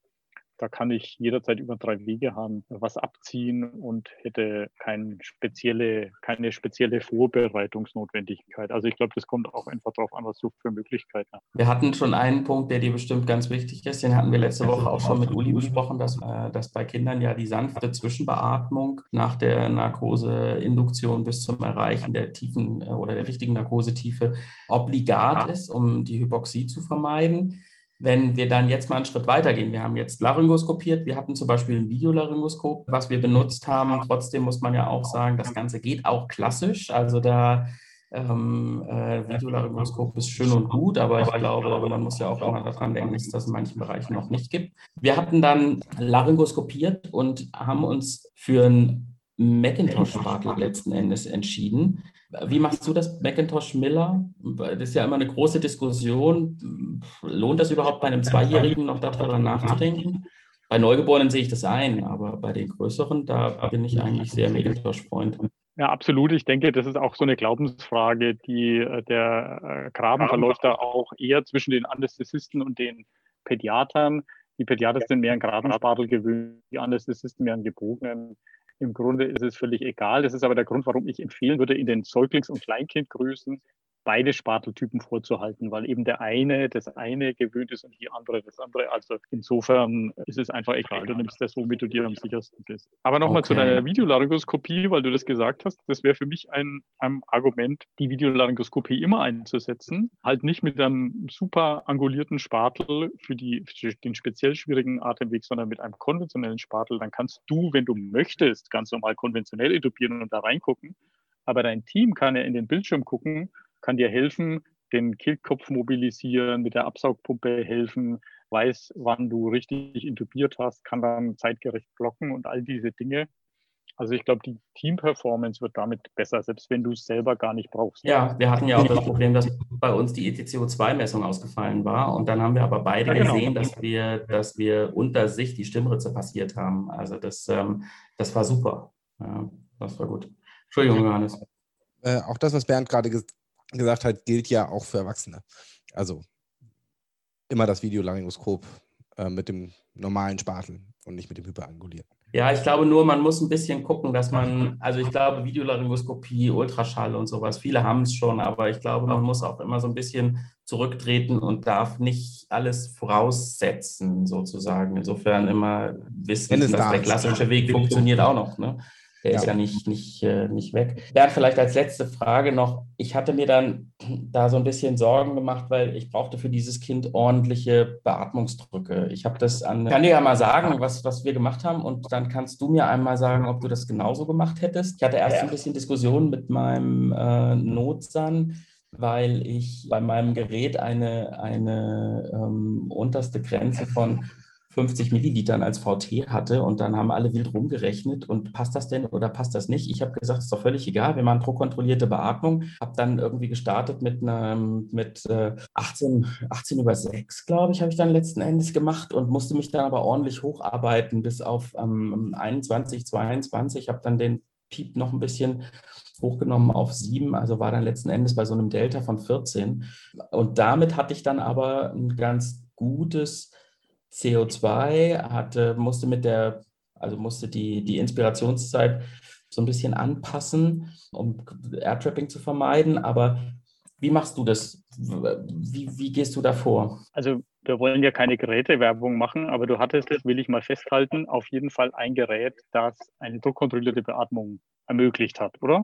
da kann ich jederzeit über drei Wege haben, was abziehen und hätte kein spezielle, keine spezielle Vorbereitungsnotwendigkeit. Also ich glaube, das kommt auch einfach darauf an, was du für Möglichkeiten hast. Wir hatten schon einen Punkt, der dir bestimmt ganz wichtig ist. Den hatten wir letzte Woche auch schon mit Uli besprochen, dass, äh, dass bei Kindern ja die sanfte Zwischenbeatmung nach der Narkoseinduktion bis zum Erreichen der tiefen äh, oder der richtigen Narkosetiefe obligat ist, um die Hypoxie zu vermeiden. Wenn wir dann jetzt mal einen Schritt weitergehen, wir haben jetzt Laryngoskopiert, wir hatten zum Beispiel ein Videolaryngoskop, was wir benutzt haben. Trotzdem muss man ja auch sagen, das Ganze geht auch klassisch. Also da ähm, äh, Videolaryngoskop ist schön und gut, aber ich glaube, man muss ja auch immer daran denken, dass es das in manchen Bereichen noch nicht gibt. Wir hatten dann Laryngoskopiert und haben uns für ein Macintosh-Spatel letzten Endes entschieden. Wie machst du das, Macintosh Miller? Das ist ja immer eine große Diskussion. Lohnt das überhaupt bei einem Zweijährigen noch darüber nachzudenken? Bei Neugeborenen sehe ich das ein, aber bei den Größeren, da bin ich eigentlich sehr Macintosh-Freund. Ja, absolut. Ich denke, das ist auch so eine Glaubensfrage, die äh, der äh, Graben verläuft da auch eher zwischen den Anästhesisten und den Pädiatern. Die Pädiater sind mehr an Gradenspatel gewöhnt, die Anästhesisten mehr an gebogenen. Im Grunde ist es völlig egal. Das ist aber der Grund, warum ich empfehlen würde, in den Säuglings- und Kleinkindgrößen beide Sparteltypen vorzuhalten, weil eben der eine das eine gewöhnt ist und die andere das andere. Also insofern ist es einfach egal. Du nimmst das, womit du dir am sichersten bist. Aber nochmal okay. zu deiner Videolaryngoskopie, weil du das gesagt hast. Das wäre für mich ein, ein Argument, die Videolaryngoskopie immer einzusetzen. Halt nicht mit einem super angulierten Spartel für, die, für den speziell schwierigen Atemweg, sondern mit einem konventionellen Spartel. Dann kannst du, wenn du möchtest, ganz normal konventionell intubieren und da reingucken. Aber dein Team kann ja in den Bildschirm gucken kann dir helfen, den Kehlkopf mobilisieren, mit der Absaugpumpe helfen, weiß, wann du richtig intubiert hast, kann dann zeitgerecht blocken und all diese Dinge. Also ich glaube, die Team-Performance wird damit besser, selbst wenn du es selber gar nicht brauchst. Ja, wir hatten ja auch das Problem, dass bei uns die ETCO2-Messung ausgefallen war. Und dann haben wir aber beide ja, genau. gesehen, dass wir, dass wir unter sich die Stimmritze passiert haben. Also das, ähm, das war super. Ja, das war gut. Entschuldigung, Johannes. Äh, auch das, was Bernd gerade ge gesagt hat, gilt ja auch für Erwachsene. Also immer das Videolaryngoskop äh, mit dem normalen Spatel und nicht mit dem hyperangulierten. Ja, ich glaube nur, man muss ein bisschen gucken, dass man, also ich glaube, Videolaryngoskopie, Ultraschall und sowas, viele haben es schon, aber ich glaube, man muss auch immer so ein bisschen zurücktreten und darf nicht alles voraussetzen, sozusagen. Insofern immer wissen, dass da der klassische Weg funktioniert auch noch. Ne? Der ja. ist ja nicht, nicht, äh, nicht weg. Bernd, vielleicht als letzte Frage noch. Ich hatte mir dann da so ein bisschen Sorgen gemacht, weil ich brauchte für dieses Kind ordentliche Beatmungsdrücke. Ich habe das an. Ich kann dir ja mal sagen, was, was wir gemacht haben und dann kannst du mir einmal sagen, ob du das genauso gemacht hättest. Ich hatte erst ja. ein bisschen Diskussion mit meinem äh, Notsan weil ich bei meinem Gerät eine, eine ähm, unterste Grenze von 50 Millilitern als VT hatte und dann haben alle wild rumgerechnet und passt das denn oder passt das nicht? Ich habe gesagt, ist doch völlig egal, wir machen druckkontrollierte Beatmung. Habe dann irgendwie gestartet mit einem mit äh, 18, 18 über 6, glaube ich, habe ich dann letzten Endes gemacht und musste mich dann aber ordentlich hocharbeiten bis auf ähm, 21, 22. Habe dann den Piep noch ein bisschen hochgenommen auf 7, also war dann letzten Endes bei so einem Delta von 14. Und damit hatte ich dann aber ein ganz gutes CO2, hatte, musste mit der, also musste die, die Inspirationszeit so ein bisschen anpassen, um Airtrapping zu vermeiden. Aber wie machst du das? Wie, wie gehst du da vor? Also wir wollen ja keine Gerätewerbung machen, aber du hattest, das will ich mal festhalten, auf jeden Fall ein Gerät, das eine druckkontrollierte Beatmung ermöglicht hat, oder?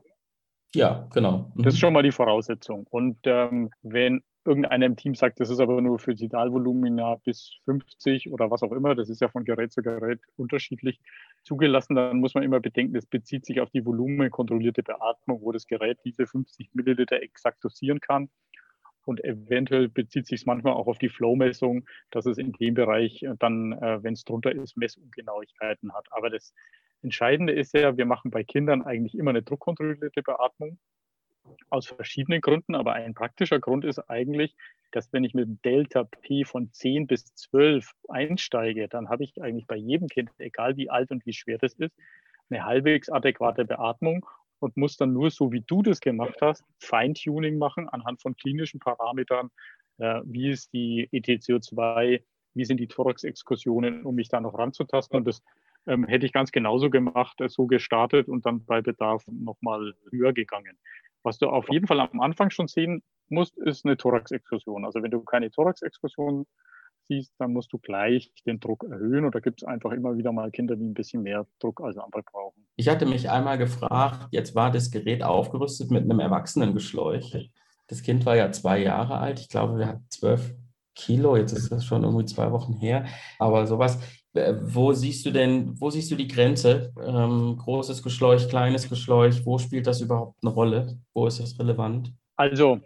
Ja, genau. Mhm. Das ist schon mal die Voraussetzung. Und ähm, wenn irgendeiner im Team sagt, das ist aber nur für Sidalvolumina bis 50 oder was auch immer, das ist ja von Gerät zu Gerät unterschiedlich zugelassen, dann muss man immer bedenken, das bezieht sich auf die volumenkontrollierte Beatmung, wo das Gerät diese 50 Milliliter exakt dosieren kann. Und eventuell bezieht sich es manchmal auch auf die Flow-Messung, dass es in dem Bereich dann, äh, wenn es drunter ist, Messungenauigkeiten hat. Aber das Entscheidende ist ja, wir machen bei Kindern eigentlich immer eine druckkontrollierte Beatmung aus verschiedenen Gründen, aber ein praktischer Grund ist eigentlich, dass wenn ich mit Delta P von 10 bis 12 einsteige, dann habe ich eigentlich bei jedem Kind, egal wie alt und wie schwer das ist, eine halbwegs adäquate Beatmung und muss dann nur so, wie du das gemacht hast, Feintuning machen anhand von klinischen Parametern. Äh, wie ist die ETCO2, wie sind die Thorax-Exkursionen, um mich da noch ranzutasten. Und das ähm, hätte ich ganz genauso gemacht, äh, so gestartet und dann bei Bedarf nochmal höher gegangen. Was du auf jeden Fall am Anfang schon sehen musst, ist eine Thorax-Exkursion. Also wenn du keine Thorax-Exkursion siehst, dann musst du gleich den Druck erhöhen oder gibt es einfach immer wieder mal Kinder, die ein bisschen mehr Druck als andere brauchen. Ich hatte mich einmal gefragt, jetzt war das Gerät aufgerüstet mit einem Erwachsenengeschläuch. Das Kind war ja zwei Jahre alt. Ich glaube, wir hatten zwölf Kilo. Jetzt ist das schon irgendwie zwei Wochen her. Aber sowas, wo siehst du denn, wo siehst du die Grenze? Ähm, großes Geschläuch, kleines Geschläuch, wo spielt das überhaupt eine Rolle? Wo ist das relevant? Also,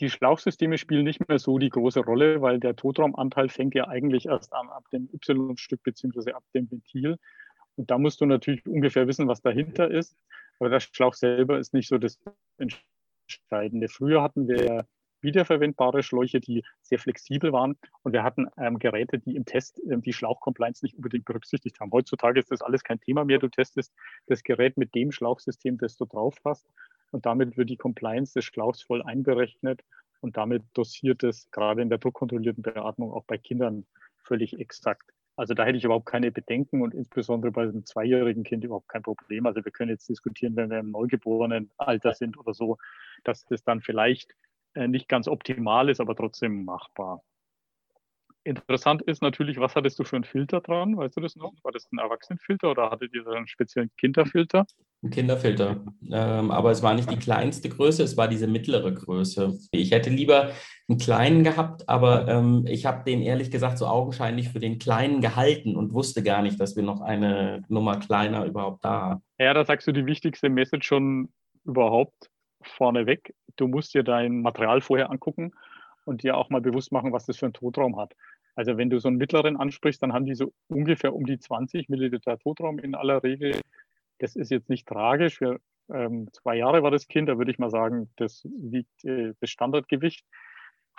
die Schlauchsysteme spielen nicht mehr so die große Rolle, weil der Totraumanteil fängt ja eigentlich erst an ab dem Y-Stück beziehungsweise ab dem Ventil. Und da musst du natürlich ungefähr wissen, was dahinter ist. Aber der Schlauch selber ist nicht so das Entscheidende. Früher hatten wir wiederverwendbare Schläuche, die sehr flexibel waren. Und wir hatten ähm, Geräte, die im Test ähm, die Schlauchcompliance nicht unbedingt berücksichtigt haben. Heutzutage ist das alles kein Thema mehr. Du testest das Gerät mit dem Schlauchsystem, das du drauf hast. Und damit wird die Compliance des Schlauchs voll einberechnet. Und damit dosiert es gerade in der druckkontrollierten Beatmung auch bei Kindern völlig exakt. Also da hätte ich überhaupt keine Bedenken und insbesondere bei einem zweijährigen Kind überhaupt kein Problem. Also wir können jetzt diskutieren, wenn wir im neugeborenen Alter sind oder so, dass das dann vielleicht nicht ganz optimal ist, aber trotzdem machbar. Interessant ist natürlich, was hattest du für einen Filter dran? Weißt du das noch? War das ein Erwachsenenfilter oder hattet ihr einen speziellen Kinderfilter? Ein Kinderfilter. Ähm, aber es war nicht die kleinste Größe, es war diese mittlere Größe. Ich hätte lieber einen kleinen gehabt, aber ähm, ich habe den ehrlich gesagt so augenscheinlich für den kleinen gehalten und wusste gar nicht, dass wir noch eine Nummer kleiner überhaupt da haben. Ja, da sagst du die wichtigste Message schon überhaupt vorneweg. Du musst dir dein Material vorher angucken und dir auch mal bewusst machen, was das für einen Totraum hat. Also wenn du so einen mittleren ansprichst, dann haben die so ungefähr um die 20 Milliliter Totraum in aller Regel. Das ist jetzt nicht tragisch. Wir, ähm, zwei Jahre war das Kind, da würde ich mal sagen, das wiegt äh, das Standardgewicht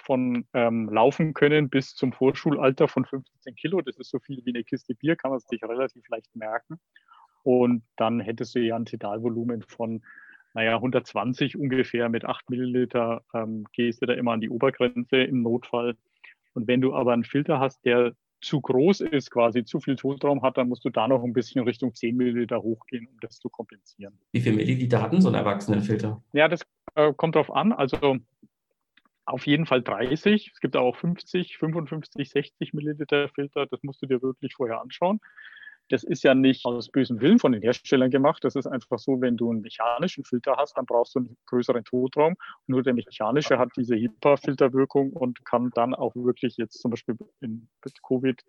von ähm, Laufen können bis zum Vorschulalter von 15 Kilo. Das ist so viel wie eine Kiste Bier, kann man sich relativ leicht merken. Und dann hättest du ja ein Tidalvolumen von, naja, 120 ungefähr mit 8 Milliliter, ähm, gehst du da immer an die Obergrenze im Notfall. Und wenn du aber einen Filter hast, der zu groß ist, quasi zu viel Totraum hat, dann musst du da noch ein bisschen Richtung 10 Milliliter hochgehen, um das zu kompensieren. Wie viel Milliliter hatten so ein Erwachsenenfilter? Ja, das äh, kommt drauf an. Also auf jeden Fall 30. Es gibt auch 50, 55, 60 Milliliter Filter. Das musst du dir wirklich vorher anschauen. Das ist ja nicht aus bösem Willen von den Herstellern gemacht. Das ist einfach so, wenn du einen mechanischen Filter hast, dann brauchst du einen größeren Totraum. Nur der mechanische hat diese HIPAA-Filterwirkung und kann dann auch wirklich jetzt zum Beispiel in Covid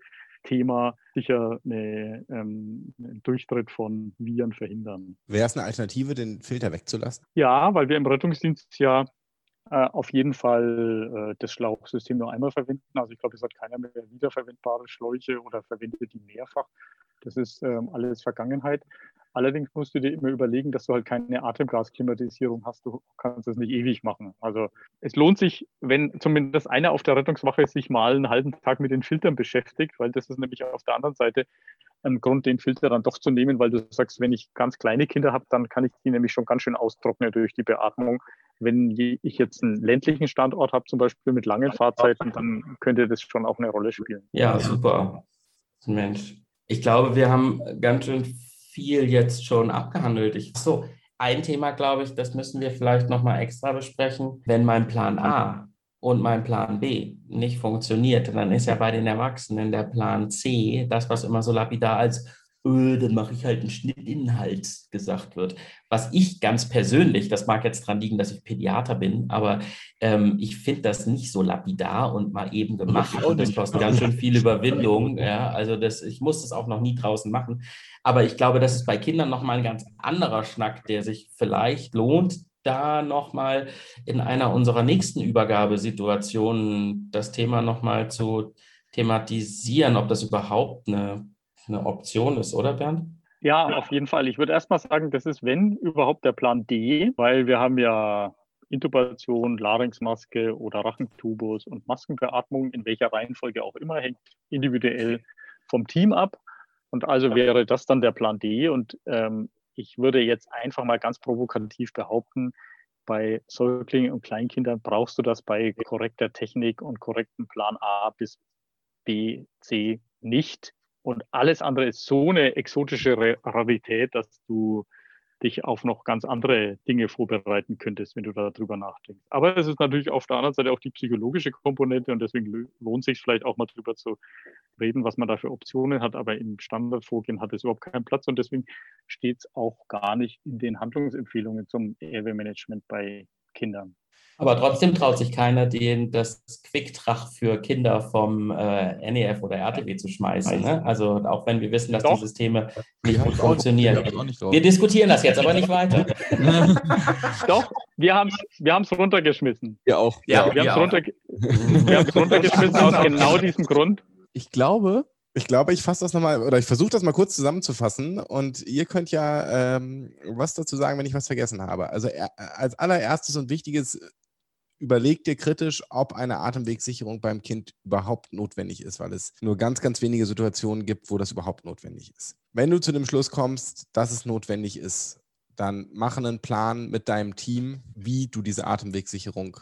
Thema sicher eine, ähm, einen Durchtritt von Viren verhindern. Wäre es eine Alternative, den Filter wegzulassen? Ja, weil wir im Rettungsdienst ja auf jeden Fall äh, das Schlauchsystem nur einmal verwenden. Also ich glaube, es hat keiner mehr wiederverwendbare Schläuche oder verwendet die mehrfach. Das ist ähm, alles Vergangenheit. Allerdings musst du dir immer überlegen, dass du halt keine Atemgasklimatisierung hast. Du kannst das nicht ewig machen. Also es lohnt sich, wenn zumindest einer auf der Rettungswache sich mal einen halben Tag mit den Filtern beschäftigt, weil das ist nämlich auf der anderen Seite ein Grund, den Filter dann doch zu nehmen, weil du sagst, wenn ich ganz kleine Kinder habe, dann kann ich die nämlich schon ganz schön austrocknen durch die Beatmung. Wenn ich jetzt einen ländlichen Standort habe, zum Beispiel mit langen Fahrzeiten, dann könnte das schon auch eine Rolle spielen. Ja, super. Mensch. Ich glaube, wir haben ganz schön viel jetzt schon abgehandelt. Ich, so, ein Thema, glaube ich, das müssen wir vielleicht nochmal extra besprechen. Wenn mein Plan A und mein Plan B nicht funktioniert, dann ist ja bei den Erwachsenen der Plan C, das, was immer so lapidar als öh, dann mache ich halt einen Schnittinhalt gesagt wird. Was ich ganz persönlich, das mag jetzt dran liegen, dass ich Pädiater bin, aber ähm, ich finde das nicht so lapidar und mal eben gemacht. Und das kostet ganz schön viel Überwindung. Ja, also das, ich muss das auch noch nie draußen machen. Aber ich glaube, das ist bei Kindern nochmal ein ganz anderer Schnack, der sich vielleicht lohnt, da nochmal in einer unserer nächsten Übergabesituationen das Thema nochmal zu thematisieren, ob das überhaupt eine, eine Option ist, oder Bernd? Ja, auf jeden Fall. Ich würde erstmal sagen, das ist, wenn überhaupt, der Plan D, weil wir haben ja Intubation, Larynxmaske oder Rachentubus und Maskenbeatmung, in welcher Reihenfolge auch immer, hängt individuell vom Team ab. Und also wäre das dann der Plan D. Und ähm, ich würde jetzt einfach mal ganz provokativ behaupten, bei Säuglingen und Kleinkindern brauchst du das bei korrekter Technik und korrektem Plan A bis B, C nicht. Und alles andere ist so eine exotische Rarität, dass du dich auf noch ganz andere Dinge vorbereiten könntest, wenn du darüber nachdenkst. Aber es ist natürlich auf der anderen Seite auch die psychologische Komponente und deswegen lohnt es sich vielleicht auch mal darüber zu reden, was man da für Optionen hat. Aber im Standardvorgehen hat es überhaupt keinen Platz und deswegen steht es auch gar nicht in den Handlungsempfehlungen zum Airway-Management bei Kindern. Aber trotzdem traut sich keiner, den das Quicktrach für Kinder vom äh, NEF oder RTW zu schmeißen. Ne? Also auch wenn wir wissen, dass Doch. die Systeme nicht gut funktionieren. Wir diskutieren das jetzt aber nicht weiter. Doch, wir haben es wir runtergeschmissen. Wir auch. Ja, wir, wir haben es runtergeschmissen aus genau diesem Grund. Ich glaube, ich glaube, ich fasse das nochmal, oder ich versuche das mal kurz zusammenzufassen und ihr könnt ja ähm, was dazu sagen, wenn ich was vergessen habe. Also als allererstes und wichtiges, überleg dir kritisch, ob eine Atemwegssicherung beim Kind überhaupt notwendig ist, weil es nur ganz, ganz wenige Situationen gibt, wo das überhaupt notwendig ist. Wenn du zu dem Schluss kommst, dass es notwendig ist, dann mach einen Plan mit deinem Team, wie du diese Atemwegssicherung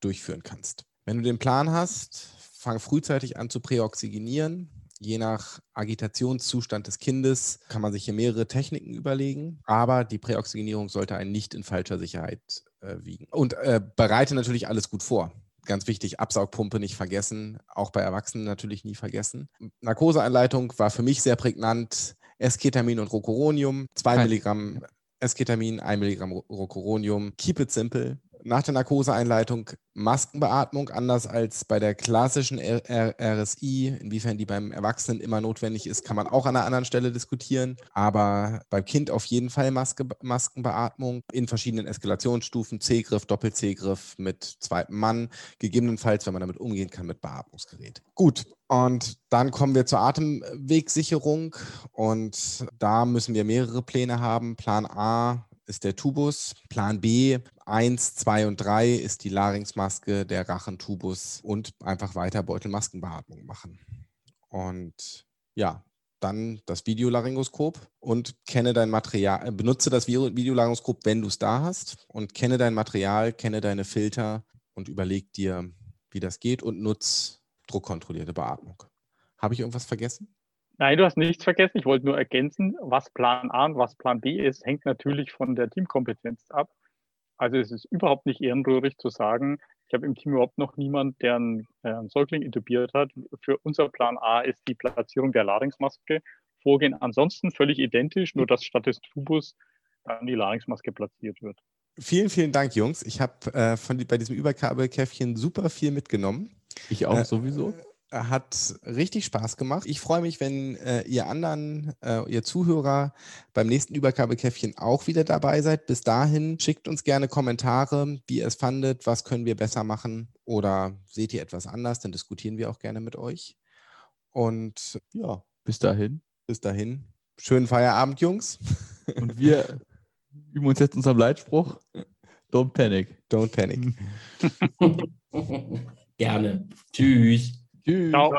durchführen kannst. Wenn du den Plan hast, fang frühzeitig an zu präoxygenieren, Je nach Agitationszustand des Kindes kann man sich hier mehrere Techniken überlegen, aber die Präoxygenierung sollte einen nicht in falscher Sicherheit äh, wiegen. Und äh, bereite natürlich alles gut vor. Ganz wichtig, Absaugpumpe nicht vergessen, auch bei Erwachsenen natürlich nie vergessen. Narkoseeinleitung war für mich sehr prägnant. Esketamin und Rocuronium, 2 Milligramm Esketamin, 1 Milligramm Rocuronium. Keep it simple. Nach der Narkoseeinleitung Maskenbeatmung, anders als bei der klassischen RSI. Inwiefern die beim Erwachsenen immer notwendig ist, kann man auch an einer anderen Stelle diskutieren. Aber beim Kind auf jeden Fall Maske, Maskenbeatmung in verschiedenen Eskalationsstufen, C-Griff, Doppel-C-Griff mit zweitem Mann, gegebenenfalls, wenn man damit umgehen kann, mit Beatmungsgerät. Gut, und dann kommen wir zur Atemwegsicherung und da müssen wir mehrere Pläne haben. Plan A ist der Tubus. Plan B 1, 2 und 3 ist die Larynxmaske, der Rachentubus und einfach weiter Beutelmaskenbeatmung machen. Und ja, dann das Videolaryngoskop und kenne dein Material, äh, benutze das Videolaryngoskop, wenn du es da hast und kenne dein Material, kenne deine Filter und überleg dir, wie das geht und nutze druckkontrollierte Beatmung. Habe ich irgendwas vergessen? Nein, du hast nichts vergessen. Ich wollte nur ergänzen, was Plan A und was Plan B ist, hängt natürlich von der Teamkompetenz ab. Also es ist überhaupt nicht ehrenrührig zu sagen, ich habe im Team überhaupt noch niemand, der einen, äh, einen Säugling intubiert hat. Für unser Plan A ist die Platzierung der Larynxmaske vorgehen. Ansonsten völlig identisch, nur dass statt des Tubus dann die Larynxmaske platziert wird. Vielen, vielen Dank, Jungs. Ich habe äh, bei diesem Überkabelkäffchen super viel mitgenommen. Ich auch äh, sowieso. Hat richtig Spaß gemacht. Ich freue mich, wenn äh, ihr anderen, äh, ihr Zuhörer beim nächsten Übergabekäffchen auch wieder dabei seid. Bis dahin schickt uns gerne Kommentare, wie ihr es fandet, was können wir besser machen oder seht ihr etwas anders, dann diskutieren wir auch gerne mit euch. Und ja. Bis dahin. Bis dahin. Schönen Feierabend, Jungs. Und wir üben uns jetzt unserem Leitspruch. Don't panic. Don't panic. gerne. Tschüss. Tschüss. Ciao.